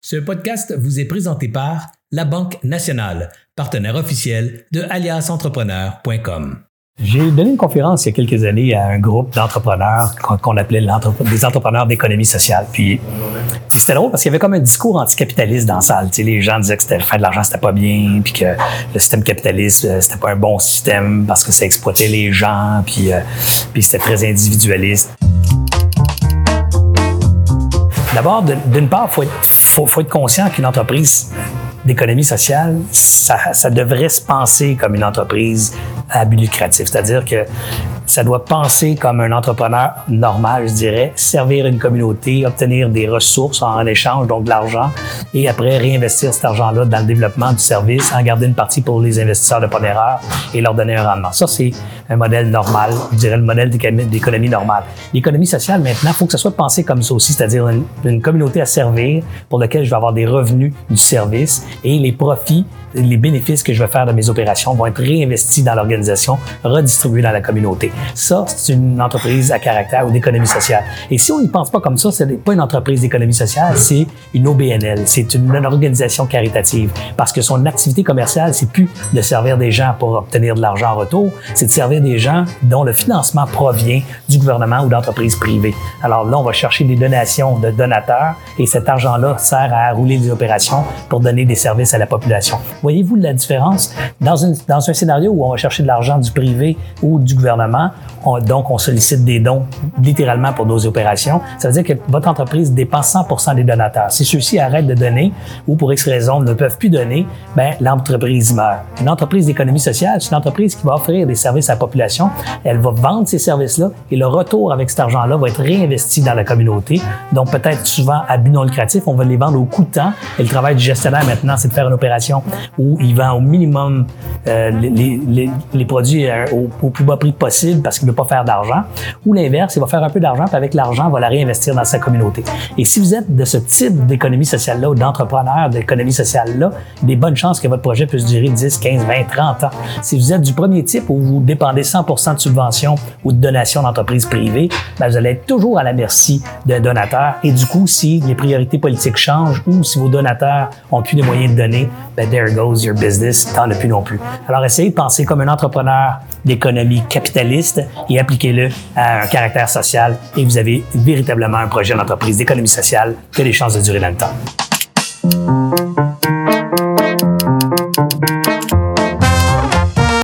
Ce podcast vous est présenté par La Banque Nationale, partenaire officiel de aliasentrepreneur.com. J'ai donné une conférence il y a quelques années à un groupe d'entrepreneurs qu'on appelait des entrepreneurs d'économie sociale. Puis, c'était drôle parce qu'il y avait comme un discours anticapitaliste dans la salle. Les gens disaient que c'était, faire de l'argent, c'était pas bien, puis que le système capitaliste, euh, c'était pas un bon système parce que ça exploitait les gens, puis, euh, puis c'était très individualiste. D'abord, d'une part, il faut être, faut, faut être conscient qu'une entreprise d'économie sociale, ça, ça, devrait se penser comme une entreprise à but lucratif. C'est-à-dire que ça doit penser comme un entrepreneur normal, je dirais, servir une communauté, obtenir des ressources en échange, donc de l'argent, et après réinvestir cet argent-là dans le développement du service, en garder une partie pour les investisseurs de première heure et leur donner un rendement. Ça, c'est un modèle normal, je dirais le modèle d'économie normale. L'économie sociale, maintenant, il faut que ça soit pensé comme ça aussi, c'est-à-dire une, une communauté à servir pour laquelle je vais avoir des revenus du service et les profits les bénéfices que je vais faire de mes opérations vont être réinvestis dans l'organisation, redistribués dans la communauté. Ça, c'est une entreprise à caractère ou d'économie sociale. Et si on n'y pense pas comme ça, ce n'est pas une entreprise d'économie sociale, c'est une OBNL, c'est une, organisation caritative. Parce que son activité commerciale, c'est plus de servir des gens pour obtenir de l'argent en retour, c'est de servir des gens dont le financement provient du gouvernement ou d'entreprises privées. Alors là, on va chercher des donations de donateurs et cet argent-là sert à rouler des opérations pour donner des services à la population. Voyez-vous la différence? Dans, un scénario où on va chercher de l'argent du privé ou du gouvernement, donc on sollicite des dons littéralement pour nos opérations, ça veut dire que votre entreprise dépense 100% des donateurs. Si ceux-ci arrêtent de donner ou pour X raison ne peuvent plus donner, ben l'entreprise meurt. Une entreprise d'économie sociale, c'est une entreprise qui va offrir des services à la population. Elle va vendre ces services-là et le retour avec cet argent-là va être réinvesti dans la communauté. Donc peut-être souvent à but non lucratif, on va les vendre au coût de temps. Et le travail du gestionnaire maintenant, c'est de faire une opération où il vend au minimum euh, les, produits euh, au, plus bas prix possible parce qu'il ne veut pas faire d'argent. Ou l'inverse, il va faire un peu d'argent, puis avec l'argent, il va la réinvestir dans sa communauté. Et si vous êtes de ce type d'économie sociale-là ou d'entrepreneur d'économie sociale-là, des bonnes chances que votre projet puisse durer 10, 15, 20, 30 ans. Si vous êtes du premier type où vous dépendez 100% de subventions ou de donations d'entreprises privées, ben vous allez être toujours à la merci d'un donateur. Et du coup, si les priorités politiques changent ou si vos donateurs ont plus les moyens de donner, ben there goes your business, t'en as plus non plus. Alors, essayez de penser comme un entrepreneur d'économie capitaliste et appliquez-le à un caractère social et vous avez véritablement un projet d'entreprise d'économie sociale qui a des chances de durer dans le temps.